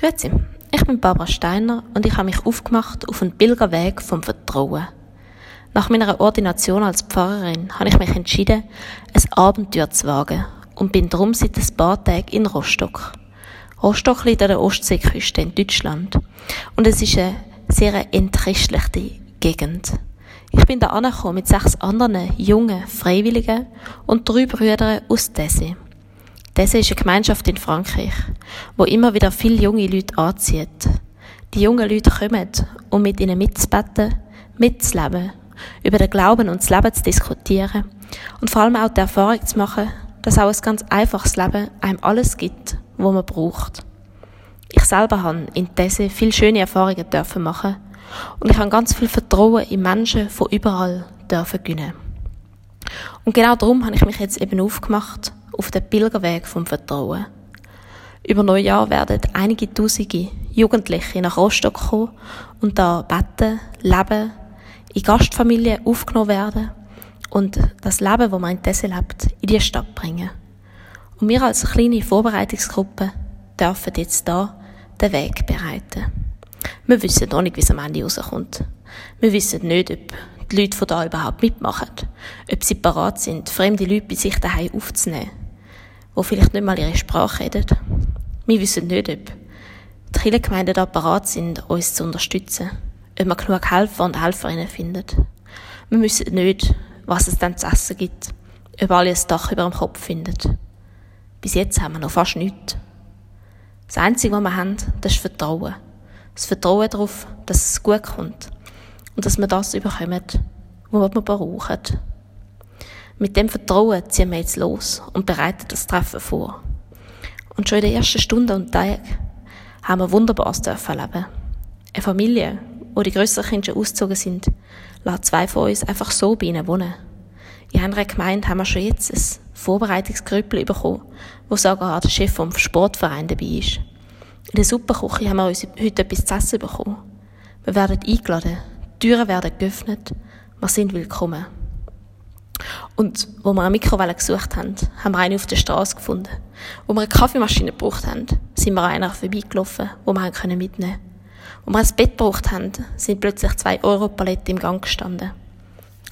Grüezi, ich bin Barbara Steiner und ich habe mich aufgemacht auf einen Pilgerweg vom Vertrauen. Nach meiner Ordination als Pfarrerin habe ich mich entschieden, ein Abenteuer zu wagen und bin darum seit ein paar Tagen in Rostock. Rostock liegt an der Ostseeküste in Deutschland und es ist eine sehr entchristliche Gegend. Ich bin da angekommen mit sechs anderen jungen Freiwilligen und drei Brüdern aus Desi. Das ist eine Gemeinschaft in Frankreich, wo immer wieder viele junge Leute anzieht. Die jungen Leute kommen, um mit ihnen mitzubeten, mitzuleben, über den Glauben und das Leben zu diskutieren und vor allem auch die Erfahrung zu machen, dass auch ein ganz einfaches Leben einem alles gibt, was man braucht. Ich selber habe in diesen viele schöne Erfahrungen dürfen machen und ich habe ganz viel Vertrauen in Menschen von überall dürfen gewinnen. Und genau darum habe ich mich jetzt eben aufgemacht, auf den Pilgerweg vom Vertrauen. Über Neujahr werden einige Tausende Jugendliche nach Rostock kommen und da beten, leben, in Gastfamilien aufgenommen werden und das Leben, das man in Tesse lebt, in die Stadt bringen. Und wir als kleine Vorbereitungsgruppe dürfen jetzt da den Weg bereiten. Wir wissen noch nicht, wie es am Ende rauskommt. Wir wissen nicht, ob die Leute von da überhaupt mitmachen, ob sie parat sind, fremde Leute bei sich daheim aufzunehmen die vielleicht nicht mal ihre Sprache reden. Wir wissen nicht, ob die Kirchengemeinden da parat sind, uns zu unterstützen. Ob man genug Helfer und Helferinnen findet. Wir wissen nicht, was es dann zu essen gibt. Ob alle ein Dach über dem Kopf finden. Bis jetzt haben wir noch fast nichts. Das Einzige, was wir haben, das ist Vertrauen. Das Vertrauen darauf, dass es gut kommt. Und dass wir das überkommen, was wir brauchen. Mit dem Vertrauen ziehen wir jetzt los und bereiten das Treffen vor. Und schon in den ersten Stunden und Tagen haben wir Wunderbares erleben. Eine Familie, wo die grösseren Kinder schon ausgezogen sind, lässt zwei von uns einfach so bei ihnen wohnen. In einer Gemeinde haben wir schon jetzt ein Vorbereitungsgrüppel bekommen, wo sogar der Chef vom Sportverein dabei ist. In der Superküche haben wir uns heute etwas zu essen bekommen. Wir werden eingeladen, die Türen werden geöffnet, wir sind willkommen. Und wo wir eine Mikrowelle gesucht haben, haben wir eine auf der Straße gefunden. Wo wir eine Kaffeemaschine gebraucht haben, sind wir an einer vorbeigelaufen, wo wir mitnehmen können. Wo wir ein Bett gebraucht haben, sind plötzlich zwei Euro-Paletten im Gang gestanden.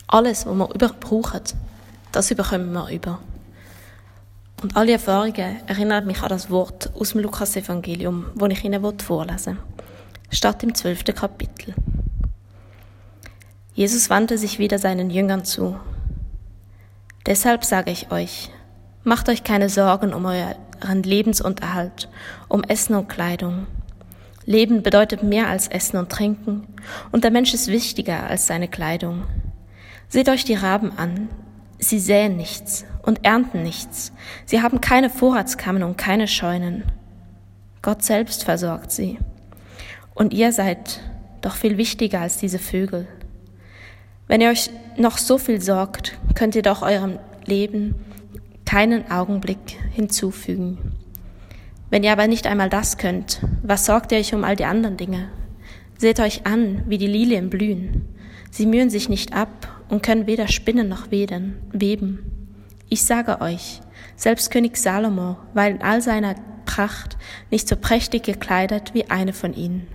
Alles, was wir über brauchen, das überkommen wir über. Und alle Erfahrungen erinnern mich an das Wort aus dem Lukas-Evangelium, das ich Ihnen vorlesen will. Statt im zwölften Kapitel. Jesus wandte sich wieder seinen Jüngern zu Deshalb sage ich euch, macht euch keine Sorgen um euren Lebensunterhalt, um Essen und Kleidung. Leben bedeutet mehr als Essen und Trinken, und der Mensch ist wichtiger als seine Kleidung. Seht euch die Raben an. Sie säen nichts und ernten nichts. Sie haben keine Vorratskammern und keine Scheunen. Gott selbst versorgt sie. Und ihr seid doch viel wichtiger als diese Vögel. Wenn ihr euch noch so viel sorgt, könnt ihr doch eurem Leben keinen Augenblick hinzufügen. Wenn ihr aber nicht einmal das könnt, was sorgt ihr euch um all die anderen Dinge? Seht euch an, wie die Lilien blühen. Sie mühen sich nicht ab und können weder spinnen noch weben. Ich sage euch, selbst König Salomo war in all seiner Pracht nicht so prächtig gekleidet wie eine von ihnen.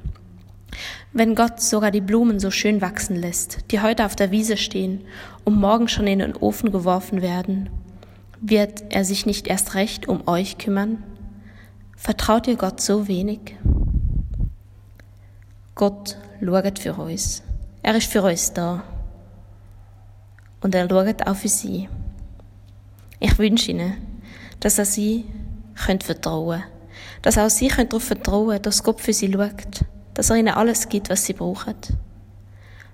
Wenn Gott sogar die Blumen so schön wachsen lässt, die heute auf der Wiese stehen und morgen schon in den Ofen geworfen werden, wird er sich nicht erst recht um euch kümmern? Vertraut ihr Gott so wenig? Gott schaut für uns. Er ist für uns da. Und er schaut auch für sie. Ich wünsche Ihnen, dass er sie könnt vertrauen dass auch sie könnt darauf vertrauen dass Gott für sie schaut dass er ihnen alles gibt, was sie brauchen.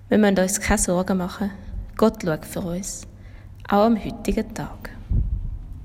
Wir müssen uns keine Sorgen machen. Gott schaut für uns, auch am heutigen Tag.